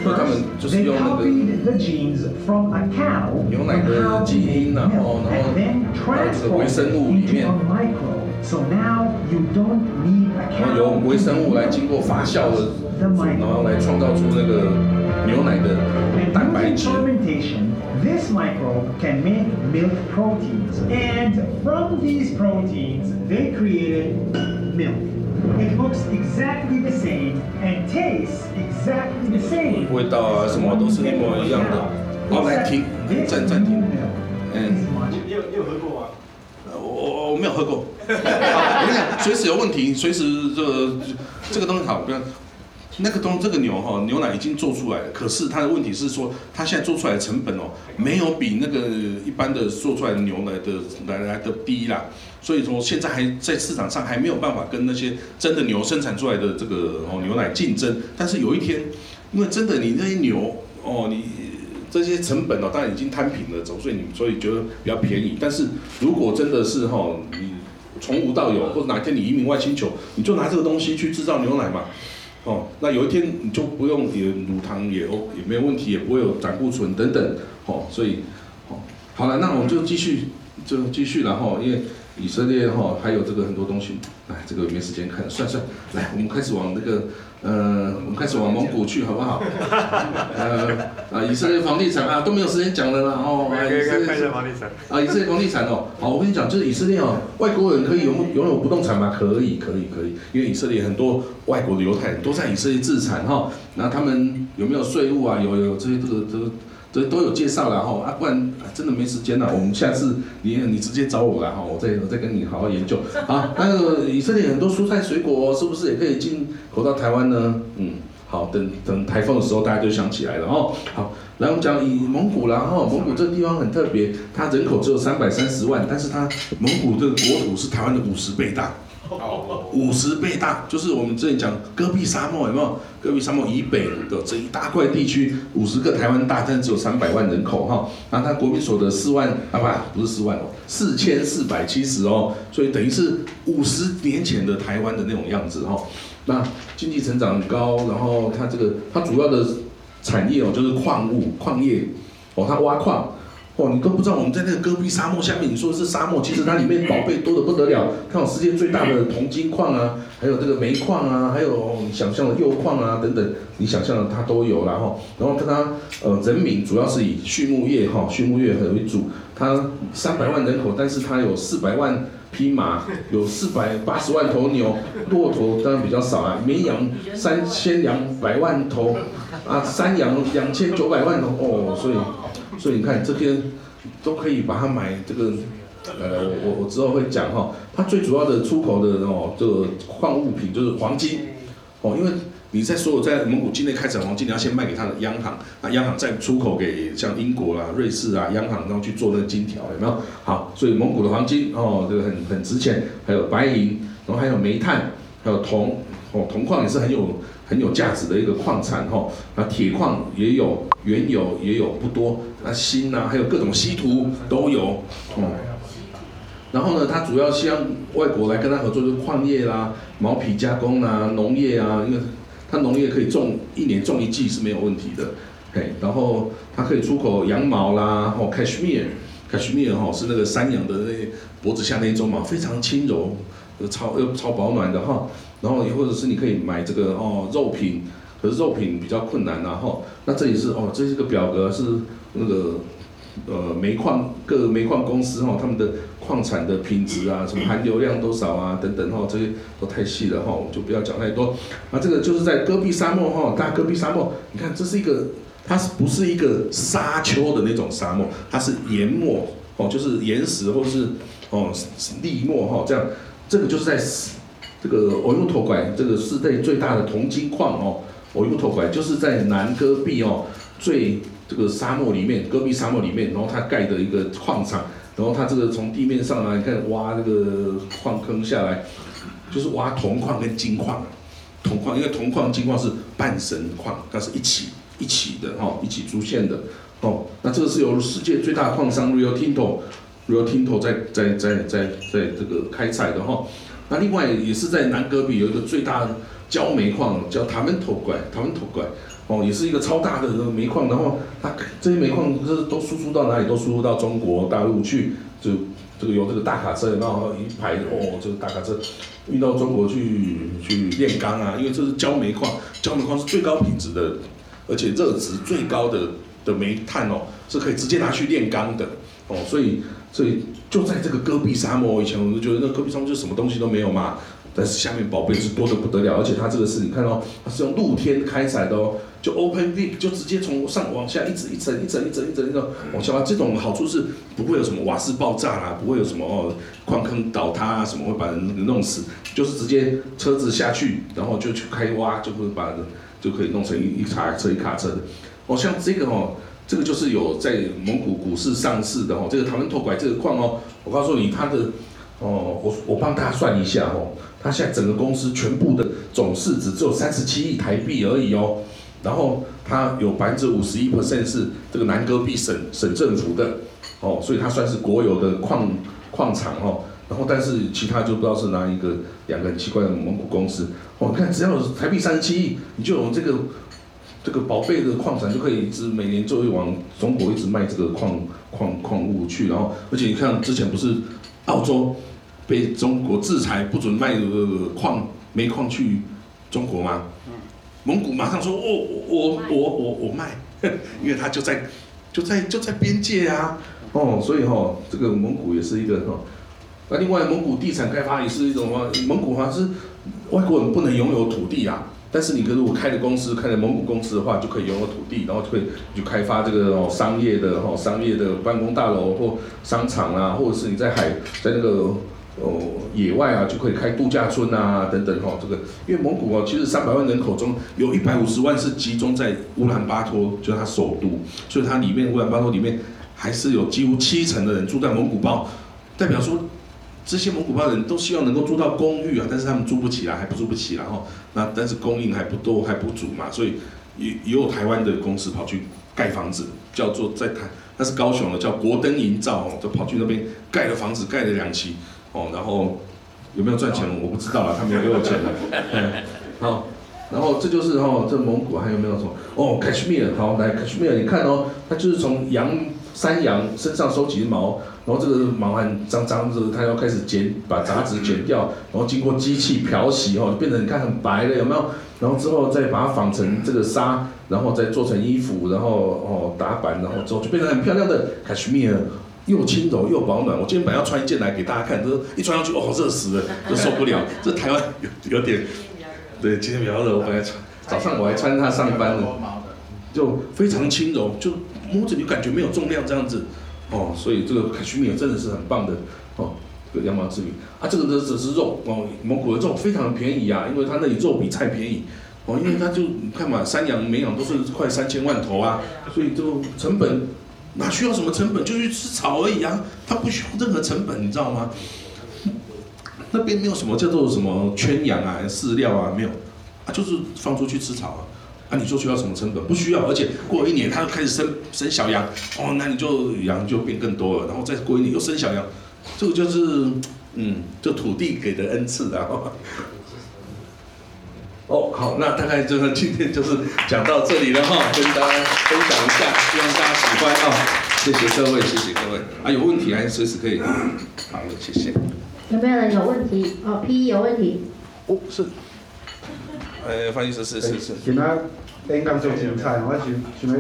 [SPEAKER 3] 所以他们
[SPEAKER 4] First,
[SPEAKER 3] 就是
[SPEAKER 4] they
[SPEAKER 3] 用那个
[SPEAKER 4] copied the genes from a cow
[SPEAKER 3] 牛奶
[SPEAKER 4] and
[SPEAKER 3] 的
[SPEAKER 4] how
[SPEAKER 3] 基
[SPEAKER 4] to
[SPEAKER 3] 因，
[SPEAKER 4] make
[SPEAKER 3] 然后
[SPEAKER 4] milk,
[SPEAKER 3] 然后
[SPEAKER 4] and then
[SPEAKER 3] 把这个微
[SPEAKER 4] transform
[SPEAKER 3] 生
[SPEAKER 4] it
[SPEAKER 3] 物里
[SPEAKER 4] into
[SPEAKER 3] 面
[SPEAKER 4] a，micro. So now you don't need a
[SPEAKER 3] 然后
[SPEAKER 4] cow
[SPEAKER 3] 由微
[SPEAKER 4] to
[SPEAKER 3] 生物来
[SPEAKER 4] make
[SPEAKER 3] 经过发酵的，
[SPEAKER 4] the
[SPEAKER 3] 然
[SPEAKER 4] micro.
[SPEAKER 3] 后来创造出那个牛奶的
[SPEAKER 4] And
[SPEAKER 3] 蛋白
[SPEAKER 4] using
[SPEAKER 3] 质。
[SPEAKER 4] fermentation, this microbe can make milk proteins. And from these proteins, they created milk. It looks exactly the same and tastes exactly the same.
[SPEAKER 3] 味道啊什么都是一模一样的。好，来停暂暂停。嗯
[SPEAKER 4] much
[SPEAKER 1] 你有你有喝过吗？
[SPEAKER 3] 呃我我我没有喝过，我跟你讲，随时有问题，随时这个这个东西好，不要那个东这个牛哈牛奶已经做出来了，可是它的问题是说，它现在做出来的成本哦，没有比那个一般的做出来的牛奶的来来的低啦，所以说现在还在市场上还没有办法跟那些真的牛生产出来的这个哦牛奶竞争，但是有一天，因为真的你那些牛哦你。这些成本哦，当然已经摊平了，走，所以你所以觉得比较便宜。但是如果真的是哈、你从无到有，或者哪天你移民外星球，你就拿这个东西去制造牛奶嘛，哦，那有一天你就不用也乳糖也 O 也没有问题，也不会有胆固醇等等，哦，所以哦，好了，那我们就继续就继续了哈，因为以色列哈还有这个很多东西，哎，这个没时间看，算算，来，我们开始往那个呃，我们开始往蒙古去好不好？(laughs) 呃啊，以色列房地产啊都没有时间讲了啦哦，啊
[SPEAKER 1] 以
[SPEAKER 3] 以色列
[SPEAKER 1] 房地产。
[SPEAKER 3] 啊，以色列房地产哦，好，我跟你讲，就是以色列哦，外国人可以拥拥有不动产吗？可以，可以，可以，因为以色列很多外国的犹太人都在以色列自产哈、那他们有没有税务啊？有有这些这个这个这都有介绍了哈、啊，不然、真的没时间了，我们下次你你直接找我了哈、我再我再跟你好好研究。好，那个以色列很多蔬菜水果、是不是也可以进口到台湾呢？嗯。好，等等台风的时候，大家就想起来了哦。好，来我们讲以蒙古啦，哈，蒙古这个地方很特别，它人口只有三百三十万，但是它蒙古这个国土是台湾的五十倍大，好五十倍大，就是我们之前讲戈壁沙漠有没有？戈壁沙漠以北的这一大块地区，五十个台湾大，但只有三百万人口哈。然后它国民所得四万啊不不是四万哦，四千四百七十哦，所以等于是五十年前的台湾的那种样子哈。那经济成长很高，然后它这个它主要的产业哦就是矿物矿业哦，它挖矿。哦，你都不知道我们在那个戈壁沙漠下面，你说是沙漠，其实它里面宝贝多得不得了。看我世界最大的铜金矿啊，还有这个煤矿啊，还有你想象的铀矿啊等等，你想象的它都有啦哈。然后跟它呃人民主要是以畜牧业哈，畜牧业为主。它三百万人口，但是它有四百万匹马，有四百八十万头牛，骆驼当然比较少啊，绵羊三千两百万头，啊山羊两千九百万头哦，所以。所以你看这边都可以把它买这个呃，我我我之后会讲哈，它最主要的出口的哦，这个矿物品就是黄金哦，因为你在所有在蒙古境内开采黄金，你要先卖给它的央行，那央行再出口给像英国啦、瑞士啊央行，然后去做那个金条，有没有？好，所以蒙古的黄金哦，这个很很值钱，还有白银，然后还有煤炭，还有铜哦，铜矿也是很有很有价值的一个矿产哈，那铁矿也有，原油也有不多，那锌呐，还有各种稀土都有，嗯。然后呢，它主要希望外国来跟它合作，就是矿业啦、毛皮加工啦、农业啊，因为它农业可以种一年种一季是没有问题的，嘿。然后它可以出口羊毛啦，哦，cashmere，cashmere 哈是那个山羊的那脖子下那一种毛，非常轻柔，超又超保暖的哈。然后也或者是你可以买这个哦肉品，可是肉品比较困难然后那这里是哦，这是个表格是那个。呃，煤矿各煤矿公司哈，他们的矿产的品质啊，什么含硫量多少啊，等等哈，这些都太细了哈，我们就不要讲太多。那，这个就是在戈壁沙漠哈，大戈壁沙漠，你看这是一个，它是不是一个沙丘的那种沙漠？它是岩漠哦，就是岩石或是哦砾漠哈，这样，这个就是在这个欧尤托拐，这个世界最大的铜金矿哦，欧尤托拐就是在南戈壁哦，最。这个沙漠里面，戈壁沙漠里面，然后它盖的一个矿场，然后它这个从地面上来看挖这个矿坑下来，就是挖铜矿跟金矿，铜矿因为铜矿金矿是半神矿，它是一起一起的哈，一起出现的哦。那这个是由世界最大的矿商 Rio Tinto，Rio Tinto 在在在在在这个开采的哈。那另外也是在南戈壁有一个最大的焦煤矿，叫塔门头怪，塔门头怪。哦，也是一个超大的煤矿，然后它这些煤矿是都输出到哪里？都输出到中国大陆去，就这个有这个大卡车，然后一排哦，这个大卡车运到中国去去炼钢啊，因为这是焦煤矿，焦煤矿是最高品质的，而且热值最高的的煤炭哦，是可以直接拿去炼钢的哦，所以所以就在这个戈壁沙漠，以前我就觉得那戈壁沙漠就什么东西都没有嘛。但是下面宝贝是多的不得了，而且它这个是你看到，它是用露天开采的哦，就 open deep，就直接从上往下一直一层一层一层一层一层往下挖。这种好处是不会有什么瓦斯爆炸啦，不会有什么哦矿坑倒塌啊什么会把人弄死，就是直接车子下去，然后就去开挖，就会把就可以弄成一一卡车一卡车的。哦，像这个哦，这个就是有在蒙古股市上市的哦，这个唐人托拐这个矿哦，我告诉你它的哦，我我帮大家算一下哦。它现在整个公司全部的总市值只有三十七亿台币而已哦，然后它有百分之五十一 percent 是这个南戈壁省省政府的哦，所以它算是国有的矿矿场哦，然后但是其他就不知道是哪一个两个很奇怪的蒙古公司哦，你看只要有台币三十七亿，你就有这个这个宝贝的矿产就可以一直每年就会往中国一直卖这个矿矿矿物去，然后而且你看之前不是澳洲。被中国制裁，不准卖矿煤矿去中国吗？蒙古马上说：“哦，我我我我卖，因为它就在就在就在边界啊。”哦，所以哈，这个蒙古也是一个哈。那另外，蒙古地产开发也是一种啊。蒙古好像是外国人不能拥有土地啊，但是你如果开的公司，开的蒙古公司的话，就可以拥有土地，然后就可以就开发这个哦商业的哈商业的办公大楼或商场啊，或者是你在海在那个。哦，野外啊就可以开度假村啊，等等哈，这个因为蒙古哦，其实三百万人口中有一百五十万是集中在乌兰巴托，就是它首都，所以它里面乌兰巴托里面还是有几乎七成的人住在蒙古包，代表说这些蒙古包人都希望能够住到公寓啊，但是他们租不起来，还不住不起来哈，那但是供应还不多，还不足嘛，所以也也有台湾的公司跑去盖房子，叫做在台那是高雄的叫国登营造哦，就跑去那边盖了房子，盖了两期。哦，然后有没有赚钱我不知道了，他没有给我钱了。(laughs) 好，然后这就是哈，这蒙古还有没有什么？哦，Kashmir，好，来 Kashmir，你看哦，它就是从羊山羊身上收集毛，然后这个毛很脏脏的，它要开始剪，把杂质剪掉，然后经过机器漂洗哦，变成你看很白的，有没有？然后之后再把它纺成这个纱，然后再做成衣服，然后哦打板，然后之后就变成很漂亮的 Kashmir。又轻柔又保暖，我今天本来要穿一件来给大家看，都一穿上去哦，热死了，都受不了。这台湾有有点，对，今天比较热，我本来穿早上我还穿它上班呢，就非常轻柔，就摸着就感觉没有重量这样子，哦，所以这个凯须米尔真的是很棒的哦，这个羊毛制品啊，这个呢只是肉哦，蒙古的肉非常的便宜啊，因为它那里肉比菜便宜哦，因为它就你看嘛，山羊每羊都是快三千万头啊，所以就成本哪需要什么成本，就去吃草而已啊，它不需要任何成本，你知道吗？那边没有什么叫做什么圈养啊、饲料啊，没有，啊就是放出去吃草啊。啊，你说需要什么成本？不需要，而且过一年它又开始生生小羊，哦，那你就羊就变更多了，然后再过一年又生小羊，这个就是，嗯，就土地给的恩赐啊。哦，好，那大概就是今天就是讲到这里了哈，跟大家分享一下，希望大家喜欢啊，谢谢各位，谢谢各位，啊，有问题还是随时可以，好，谢谢。
[SPEAKER 5] 有没有人有问题？哦，P 有问题。
[SPEAKER 3] 哦，是，呃，翻译师是是是，
[SPEAKER 4] 今仔演讲做精彩，我想想要，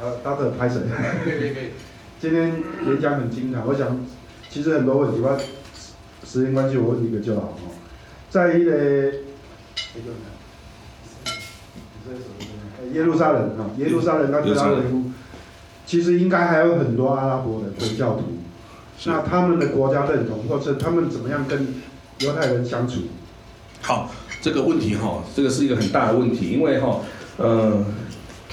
[SPEAKER 4] 呃，大特拍谁？(laughs) 今天演讲很精彩，我想其实很多问题，我时间关系我问一个就好哦。在一个耶路撒冷啊，耶路撒冷跟特拉维夫，其实应该还有很多阿拉伯的回教徒，那他们的国家认同，或者他们怎么样跟犹太人相处？
[SPEAKER 3] 好，这个问题哈，这个是一个很大的问题，因为哈，呃，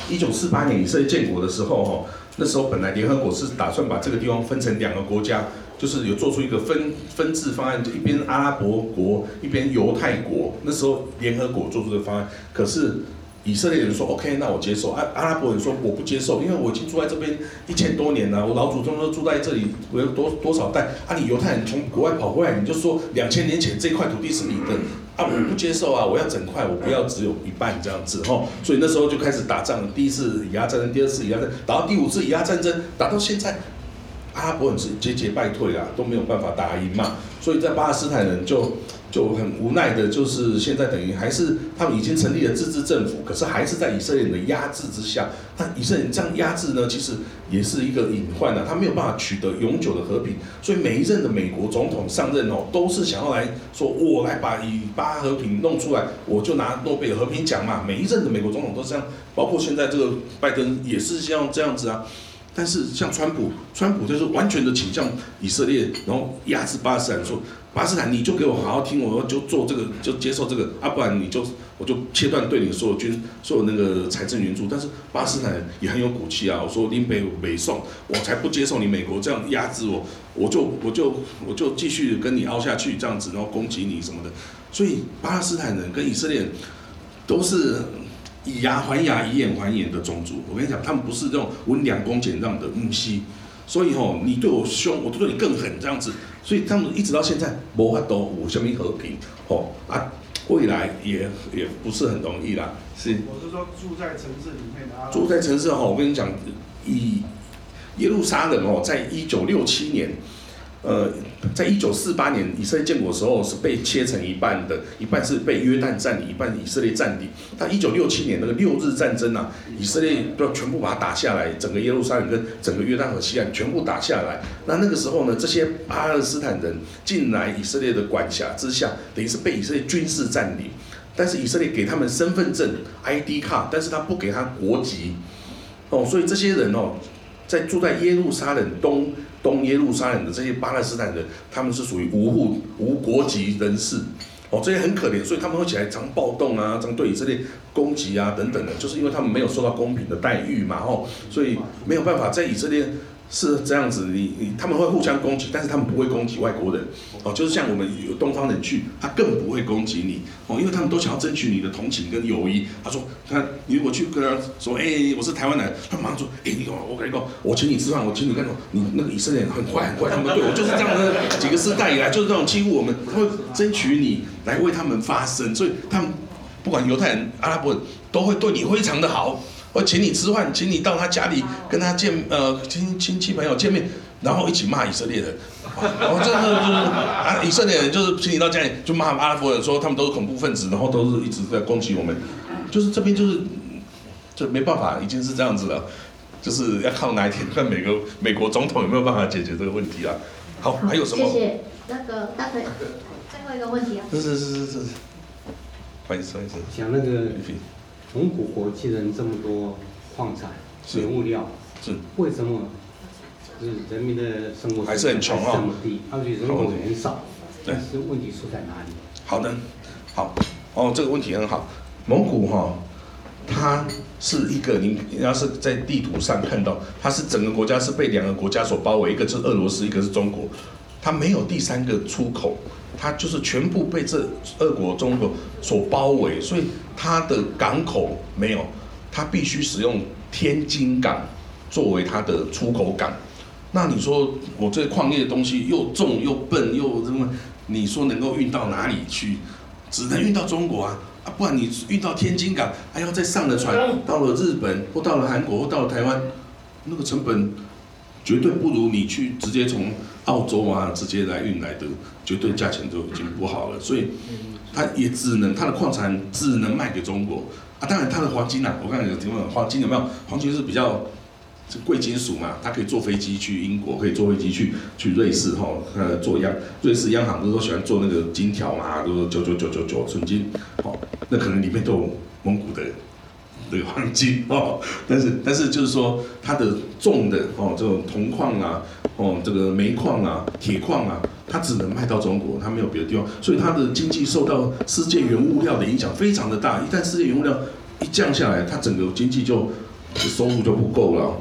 [SPEAKER 3] 一九四八年以色列建国的时候哈，那时候本来联合国是打算把这个地方分成两个国家，就是有做出一个分分治方案，就一边阿拉伯国，一边犹太国。那时候联合国做出的方案，可是以色列人说 OK，那我接受。阿阿拉伯人说我不接受，因为我已经住在这边一千多年了，我老祖宗都住在这里，我有多多少代？啊，你犹太人从国外跑过来，你就说两千年前这块土地是你的。我不接受啊！我要整块，我不要只有一半这样子哦。所以那时候就开始打仗，第一次以阿战争，第二次以阿战争，打到第五次以阿战争，打到现在，阿拉伯人是节节败退啊，都没有办法打赢嘛。所以在巴勒斯坦人就就很无奈的，就是现在等于还是他们已经成立了自治政府，可是还是在以色列人的压制之下。那以色列人这样压制呢，其实也是一个隐患啊，他没有办法取得永久的和平。所以每一任的美国总统上任哦，都是想要来说，我来把以巴和平弄出来，我就拿诺贝尔和平奖嘛。每一任的美国总统都是这样，包括现在这个拜登也是像这样子啊。但是像川普，川普就是完全的倾向以色列，然后压制巴勒斯坦，说巴勒斯坦你就给我好好听，我就做这个，就接受这个，啊，不然你就我就切断对你所有军所有那个财政援助。但是巴勒斯坦也很有骨气啊，我说林北北宋，我才不接受你美国这样压制我，我就我就 (laughs) 我就继续跟你凹下去这样子，然后攻击你什么的。所以巴勒斯坦人跟以色列都是。以牙还牙，以眼还眼的种族，我跟你讲，他们不是这种温良恭俭让的母系，所以吼，你对我凶，我对你更狠，这样子，所以他们一直到现在，无法都有什么和平，吼啊，未来也也不是很容易啦。是
[SPEAKER 4] 我是说住在城市里面的啊
[SPEAKER 3] 住在城市吼，我跟你讲，以耶路撒冷哦，在一九六七年。呃，在一九四八年以色列建国的时候是被切成一半的，一半是被约旦占领，一半以色列占领。但一九六七年那个六日战争啊，以色列要全部把它打下来，整个耶路撒冷跟整个约旦河西岸全部打下来。那那个时候呢，这些巴勒斯坦人进来以色列的管辖之下，等于是被以色列军事占领。但是以色列给他们身份证 ID 卡，但是他不给他国籍。哦，所以这些人哦，在住在耶路撒冷东。东耶路撒冷的这些巴勒斯坦人，他们是属于无户无国籍人士，哦，这些很可怜，所以他们会起来常暴动啊，常对以色列攻击啊等等的，就是因为他们没有受到公平的待遇嘛，哦，所以没有办法在以色列。是这样子，你你他们会互相攻击，但是他们不会攻击外国人，哦，就是像我们有东方人去，他更不会攻击你，哦，因为他们都想要争取你的同情跟友谊。他说，他你如果去跟他说，哎，我是台湾人，他马上说，哎，你我跟你讲，我请你吃饭，我请你干什么？你那个以色列人很坏很坏，他们对我就是这样的，几个世代以来就是这种欺负我们，他会争取你来为他们发声，所以他们不管犹太人、阿拉伯人，都会对你非常的好。我请你吃饭，请你到他家里跟他见呃亲亲戚朋友见面，然后一起骂以色列人。我这个就是啊，以色列人就是请你到家里就骂阿拉伯人，说他们都是恐怖分子，然后都是一直在攻击我们。就是这边就是就没办法，已经是这样子了，就是要靠哪一天看美国美国总统有没有办法解决这个问题啊？好，还有什么？
[SPEAKER 5] 谢谢那个大腿，最后一个问题啊。
[SPEAKER 3] 是是是是是，不好意思不好意思，
[SPEAKER 6] 讲那个蒙古国既然这么多矿产、原物料，
[SPEAKER 3] 是
[SPEAKER 4] 为什么？就是人民的生活
[SPEAKER 3] 还是很穷哦
[SPEAKER 4] 这么低，而且人口也很少，
[SPEAKER 3] 对
[SPEAKER 4] 但是问题出在哪里？
[SPEAKER 3] 好的，好，哦，这个问题很好。蒙古哈、它是一个，你你要是在地图上看到，它是整个国家是被两个国家所包围，一个是俄罗斯，一个是中国，它没有第三个出口，它就是全部被这俄国、中国所包围，所以它的港口没有，它必须使用天津港作为它的出口港。那你说我这矿业的东西又重又笨又什么？你说能够运到哪里去？只能运到中国啊！啊，不然你运到天津港，还要再上了船到了日本或到了韩国或到了台湾，那个成本绝对不如你去直接从澳洲啊直接来运来的，绝对价钱就已经不好了。所以它也只能它的矿产只能卖给中国啊。当然它的黄金啊，我刚才有提问，黄金有没有？黄金是比较。这贵金属嘛，它可以坐飞机去英国，可以坐飞机去去瑞士哈，呃，做央瑞士央行不是都喜欢做那个金条嘛，都是九九九九九纯金，哦，那可能里面都有蒙古的这个黄金哦，但是但是就是说它的重的哦，这种铜矿啊，哦，这个煤矿啊、铁矿啊，它只能卖到中国，它没有别的地方，所以它的经济受到世界原物料的影响非常的大，一旦世界原物料一降下来，它整个经济就收入就不够了。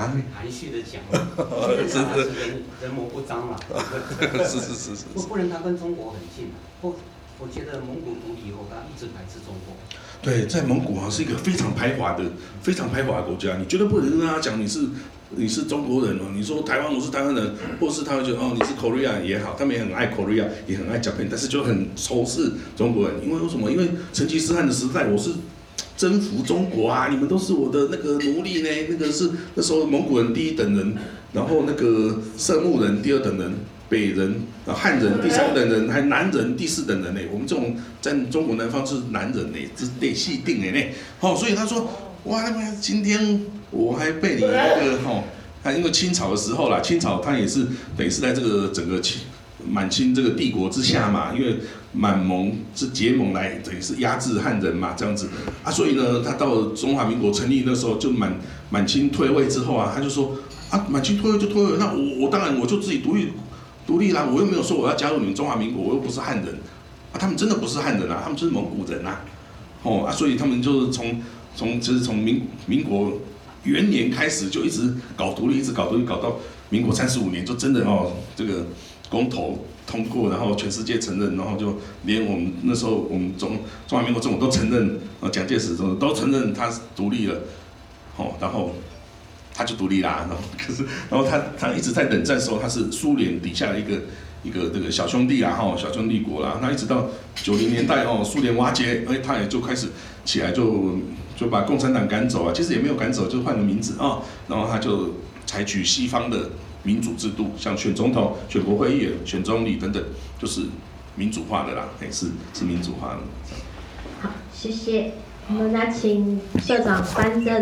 [SPEAKER 4] 含蓄的讲，基本上还是人人模不张嘛。(laughs)
[SPEAKER 3] 是是是是
[SPEAKER 4] 不不能它跟中国很近，不，我觉得蒙古独立以后，它一直排斥中国。
[SPEAKER 3] 对，在蒙古啊是一个非常排华的、非常排华的国家，你绝对不能跟他讲你是你是中国人哦，你说台湾我是台湾人，或是他会觉得哦你是 Korea 也好，他们也很爱 Korea，也很爱讲但是就很仇视中国人，因为为什么？因为成吉思汗的时代我是。征服中国啊！你们都是我的那个奴隶呢，那个是那时候蒙古人第一等人，然后那个色目人第二等人，北人啊汉人第三等人，还南人第四等人呢。我们这种在中国南方是南人呢，这得细定的呢。哦，所以他说，哇，他妈今天我还被你那个哈，他因为清朝的时候啦，清朝他也是等于是在这个整个清满清这个帝国之下嘛，因为满蒙是结盟来等于是压制汉人嘛，这样子啊，所以呢，他到中华民国成立那时候，就满满清退位之后啊，他就说啊，满清退位就退位，那我我当然我就自己独立独立啦，我又没有说我要加入你们中华民国，我又不是汉人啊，他们真的不是汉人啊，他们就是蒙古人啊，哦啊，所以他们就是从从就是从民民国元年开始就一直搞独立，一直搞独立，搞到民国三十五年，就真的哦这个。公投通过，然后全世界承认，然后就连我们那时候我们中中华民国政府都承认，呃，蒋介石都都承认他独立了，哦，然后他就独立啦，然 (laughs) 后可是然后他他一直在冷战的时候，他是苏联底下的一个一个这个小兄弟啊，哈，小兄弟国啦，那一直到九零年代哦，苏联瓦解，哎，他也就开始起来就就把共产党赶走啊，其实也没有赶走，就换个名字啊，然后他就采取西方的。民主制度，像选总统、选国会议员、选总理等等，就是民主化的啦，哎是是民主化的。
[SPEAKER 5] 好，谢谢。我们来请社长颁证。